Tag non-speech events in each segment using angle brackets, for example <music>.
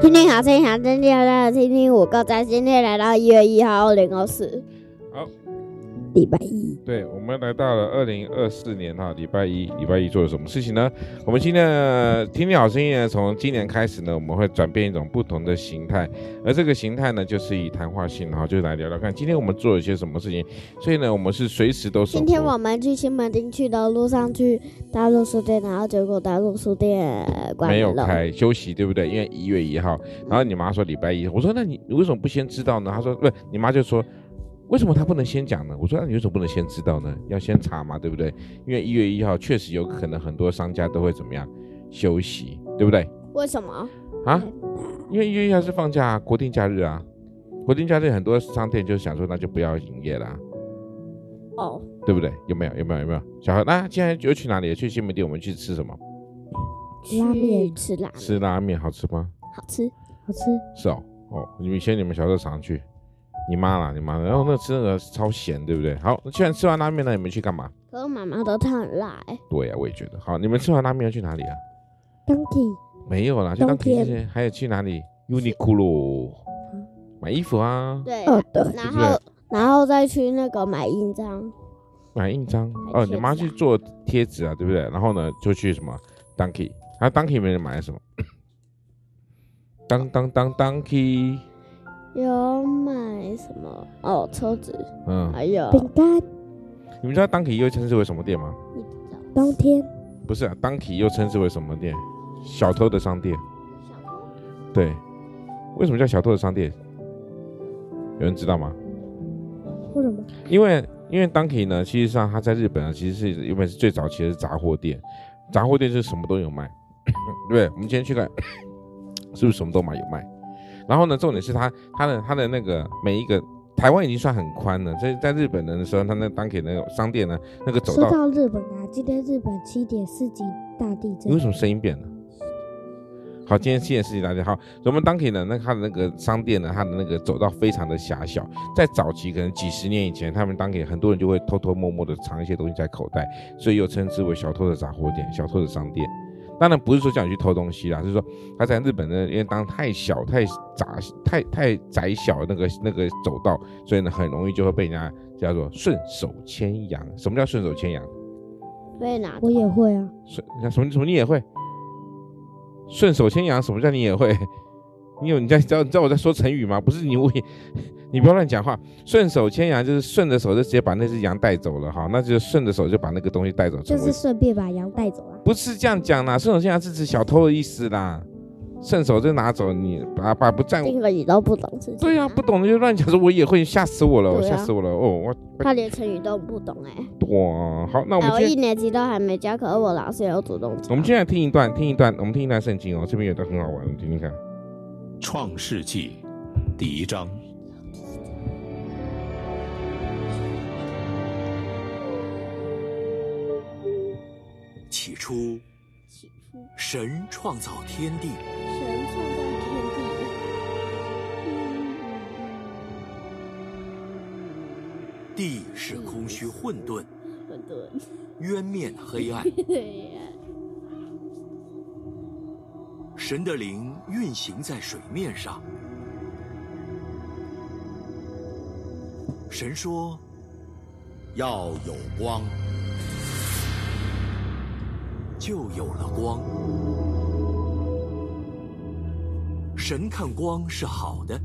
听听好声音，好声音，好，听听我歌在。今天来到一月一号，二零二四。好。礼拜一，对，我们来到了二零二四年哈，礼拜一，礼拜一做了什么事情呢？我们今天的听听好声音呢，从今年开始呢，我们会转变一种不同的形态，而这个形态呢，就是以谈话性哈，就来聊聊看今天我们做了一些什么事情。所以呢，我们是随时都是。今天我们去新门町去的路上去大陆书店，然后结果大陆书店关没有开，休息，对不对？因为一月一号，然后你妈说礼拜一，我说那你你为什么不先知道呢？她说不，你妈就说。为什么他不能先讲呢？我说那你为什么不能先知道呢？要先查嘛，对不对？因为一月一号确实有可能很多商家都会怎么样休息，对不对？为什么啊？因为一月一号是放假，国定假日啊，国定假日很多商店就想说那就不要营业啦。哦，对不对？有没有？有没有？有没有？小何，那现在就去哪里？去西门町，我们去吃什么？拉面，吃拉面，吃拉面好吃吗？好吃，好吃。是哦，哦，你们以前你们小时候常去。你妈啦，你妈，然后那吃那个超咸，对不对？好，那既然吃完拉面呢，你们去干嘛？可是妈妈都汤很辣。对呀、啊，我也觉得。好，你们吃完拉面要去哪里啊？Donkey。没有啦，去 Donkey。还有去哪里？Uniqlo、嗯。买衣服啊。对。哦，对。然后，对对然后再去那个买印章。买印章？哦，你妈去做贴纸啊，对不对？然后呢，就去什么 Donkey？啊，Donkey 没人买什么？<coughs> 当当当 Donkey。有买什么？哦，车子，嗯，还有饼干。你们知道 Donkey 又称之为什么店吗？当天不是啊，Donkey 又称之为什么店？小偷的商店。小偷？对，为什么叫小偷的商店？有人知道吗？为什么？因为因为 Donkey 呢，其实上它在日本啊，其实是原本是最早期的杂货店，杂货店是什么都有卖，<coughs> 对，我们今天去看，<coughs> 是不是什么都买有卖？然后呢，重点是他他的他的那个每一个台湾已经算很宽了，所以在日本人的时候，他那当给那个商店呢，那个走道。说到日本啊，今天日本七点四级大地震。你为什么声音变了？好，今天七点四级大地震。好，我们当给呢，那他的那个商店呢，他的那个走道非常的狭小，在早期可能几十年以前，他们当给很多人就会偷偷摸摸的藏一些东西在口袋，所以又称之为小偷的杂货店、小偷的商店。当然不是说叫你去偷东西啦，就是说他在日本呢，因为当太小、太窄、太太窄小那个那个走道，所以呢很容易就会被人家叫做顺手牵羊。什么叫顺手牵羊？被拿？我也会啊。顺什么什么你也会？顺手牵羊？什么叫你也会？你有你在知道你知道我在说成语吗？不是你会。你不要乱讲话，顺手牵羊就是顺着手就直接把那只羊带走了哈，那就顺着手就把那个东西带走，就是顺便把羊带走了。不是这样讲啦，顺手牵羊是指小偷的意思啦，顺手就拿走你把把不占。这个你都不懂是？对呀、啊，不懂的就乱讲，说我也会吓死我了，我吓、啊、死我了哦，我他连成语都不懂哎、欸。哇，好，那我们、哎、我一年级都还没教，可是我老师有主动。我们现在听一段，听一段，我们听一段圣经哦，这边有段很好玩，你听听看，《创世纪》第一章。起初，神创造天地。神创造天地。地是空虚混沌，混沌，渊面黑暗。<laughs> 神的灵运行在水面上。神说：“要有光。”就有了光。神看光是好的，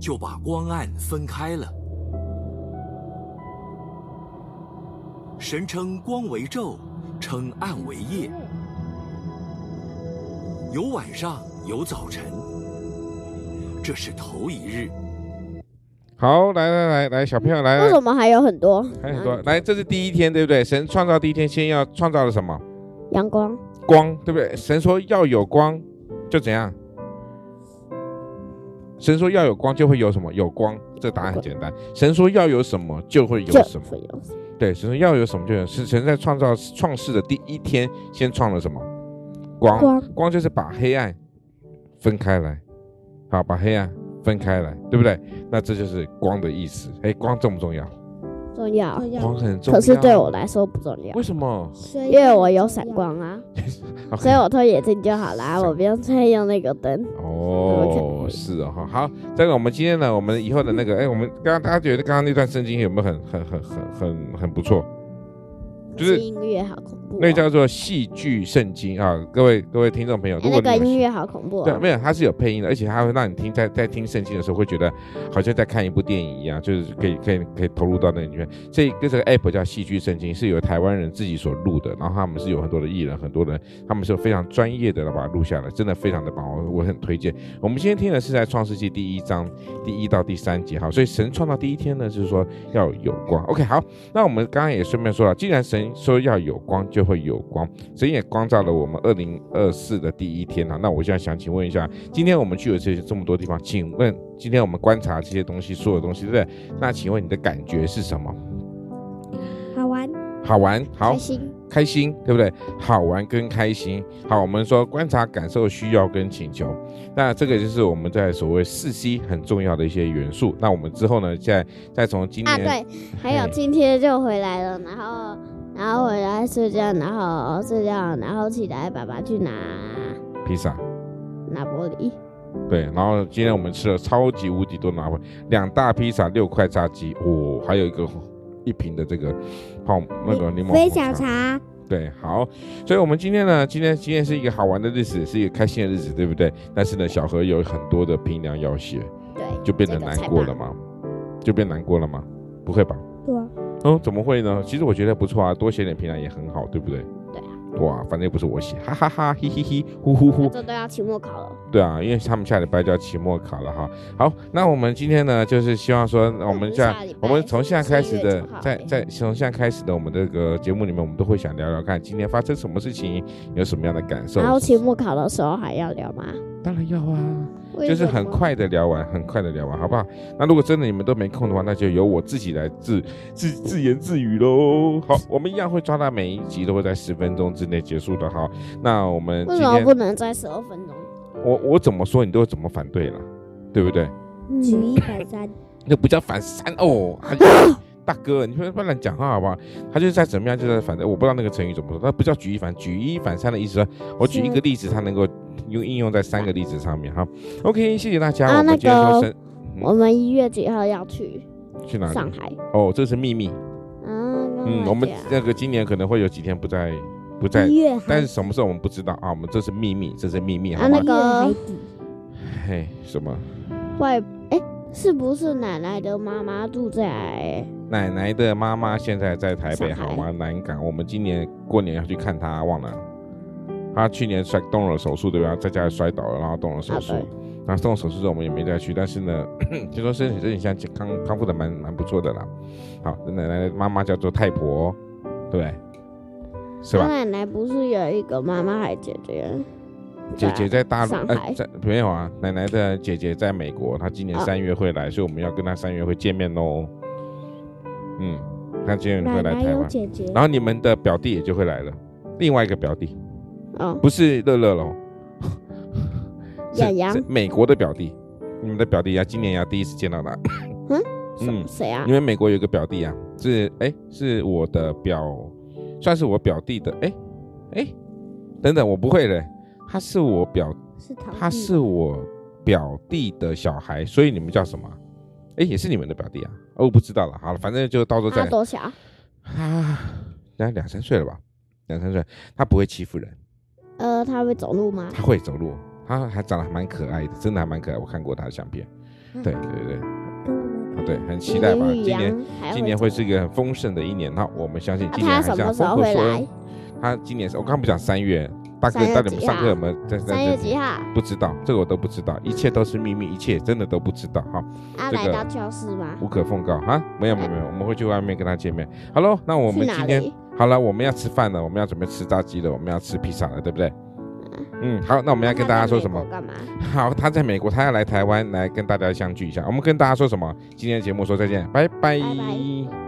就把光暗分开了。神称光为昼，称暗为夜。有晚上，有早晨。这是头一日。好，来来来来，小朋友来，为什么还有很多？还有很多。来，这是第一天，对不对？神创造第一天，先要创造了什么？阳光，光，对不对？神说要有光，就怎样？神说要有光，就会有什么？有光。这答案很简单。神说要有什么，就会有什么。对，神说要有什么，就有。是神在创造创世的第一天，先创了什么？光。光，光就是把黑暗分开来，好，把黑暗分开来，对不对？那这就是光的意思。哎，光重不重要？重要，光很重要。可是对我来说不重要。为什么？因为我有闪光啊，<laughs> okay, 所以我脱眼镜就好啦，我不用再用那个灯。哦，是哦，好，好，这个我们今天呢，我们以后的那个，哎，我们刚刚大家觉得刚刚那段圣经有没有很很很很很很不错？就是音乐好恐怖，那叫做戏剧圣经啊！各位各位听众朋友，如果那个音乐好恐怖，对，没有，它是有配音的，而且它会让你听在在听圣经的时候，会觉得好像在看一部电影一样，就是可以可以可以投入到那里面。这个这个 app 叫戏剧圣经，是由台湾人自己所录的，然后他们是有很多的艺人，很多人他们是非常专业的把它录下来，真的非常的棒，我我很推荐。我们今天听的是在创世纪第一章第一到第三节，哈，所以神创造第一天呢，就是说要有光。OK，好，那我们刚刚也顺便说了，既然神说要有光，就会有光，神也光照了我们二零二四的第一天啊。那我现在想请问一下，今天我们去了这些这么多地方，请问今天我们观察这些东西，所有东西，对不对？那请问你的感觉是什么？好玩，好玩，好，开心，开心，对不对？好玩跟开心。好，我们说观察、感受、需要跟请求，那这个就是我们在所谓四 C 很重要的一些元素。那我们之后呢，再再从今天啊，对，还有今天就回来了，然后。然后回来睡觉，然后睡觉，然后起来，爸爸去拿披萨，拿玻璃。对，然后今天我们吃了超级无敌多拿两大披萨，六块炸鸡，哦，还有一个一瓶的这个泡那个柠檬飞小茶。对，好，所以我们今天呢，今天今天是一个好玩的日子，是一个开心的日子，对不对？但是呢，小何有很多的平凉要写，对，就变得难过了吗？就变难过了吗？不会吧？对啊。哦，怎么会呢？其实我觉得不错啊，多写点评论也很好，对不对？对啊。哇，反正又不是我写，哈哈哈，嘿嘿嘿，呼呼呼。这都要期末考了。对啊，因为他们下礼拜就要期末考了哈。好，那我们今天呢，就是希望说，我们在我们从现在开始的，在在从现在开始的我们这个节目里面，我们都会想聊聊看今天发生什么事情，有什么样的感受。然后期末考的时候还要聊吗？当然要啊。就是很快的聊完，很快的聊完，好不好？那如果真的你们都没空的话，那就由我自己来自自自言自语喽。好，我们一样会抓到每一集都会在十分钟之内结束的。哈，那我们为什么不能在十二分钟？我我怎么说你都会怎么反对了，对不对？举一反三，<laughs> 那不叫反三哦。<laughs> 大哥，你不要乱讲话好不好？他就是在怎么样，就在反正我不知道那个成语怎么说，他不叫举一反举一反三的意思。我举一个例子，他能够用应用在三个例子上面哈。OK，谢谢大家。啊，那个，我们一月几号要去？去哪里？上海。哦，这是秘密。嗯，我们那个今年可能会有几天不在，不在。但是什么时候我们不知道啊？我们这是秘密，这是秘密。啊，那个。嘿，什么？会。是不是奶奶的妈妈住在？奶奶的妈妈现在在台北，好吗？南港。我们今年过年要去看她，忘了。她去年摔动了手术，对吧？在家里摔倒了，然后动了手术。然后动了手术之后，我们也没再去。但是呢，<clears throat> 听说身体身体现在康康复的蛮蛮不错的啦。好，奶奶的妈妈叫做太婆，对，是吧？奶奶不是有一个妈妈还是姐姐？姐姐在大陆，呃，在没有啊。奶奶的姐姐在美国，她今年三月会来，哦、所以我们要跟她三月会见面喽。嗯，她今年会来台湾。姐姐，然后你们的表弟也就会来了，另外一个表弟，哦，不是乐乐喽，洋洋是美国的表弟，你们的表弟呀，今年要第一次见到他。嗯 <coughs> 嗯，谁啊？因为美国有个表弟啊，是哎，是我的表，算是我表弟的，哎哎，等等，我不会的。他是我表，是他是我表弟的小孩，所以你们叫什么？哎，也是你们的表弟啊？哦，我不知道了。好了，反正就到时候再。他多小？<sighs> 啊，两两三岁了吧？两三岁，他不会欺负人。呃，他会走路吗？他会走路，他还长得还蛮可爱的，真的还蛮可爱。我看过他的相片。嗯、对对对，啊、对，很期待吧？今年今年会是一个很丰盛的一年。那我们相信今年还是要丰富说。他今年是我刚刚不讲三月。大哥，到底我们上课有没有在在？三月几号？不知道，这个我都不知道，一切都是秘密，一切真的都不知道哈。啊，来到教室吗？无可奉告啊！没有没有没有，我们会去外面跟他见面。好喽，那我们今天好了，我们要吃饭了，我们要准备吃炸鸡了，我们要吃披萨了，对不对？嗯，好，那我们要跟大家说什么？干嘛？<laughs> 好，他在美国，他要来台湾来跟大家相聚一下。我们跟大家说什么？今天的节目说再见，拜拜。拜拜。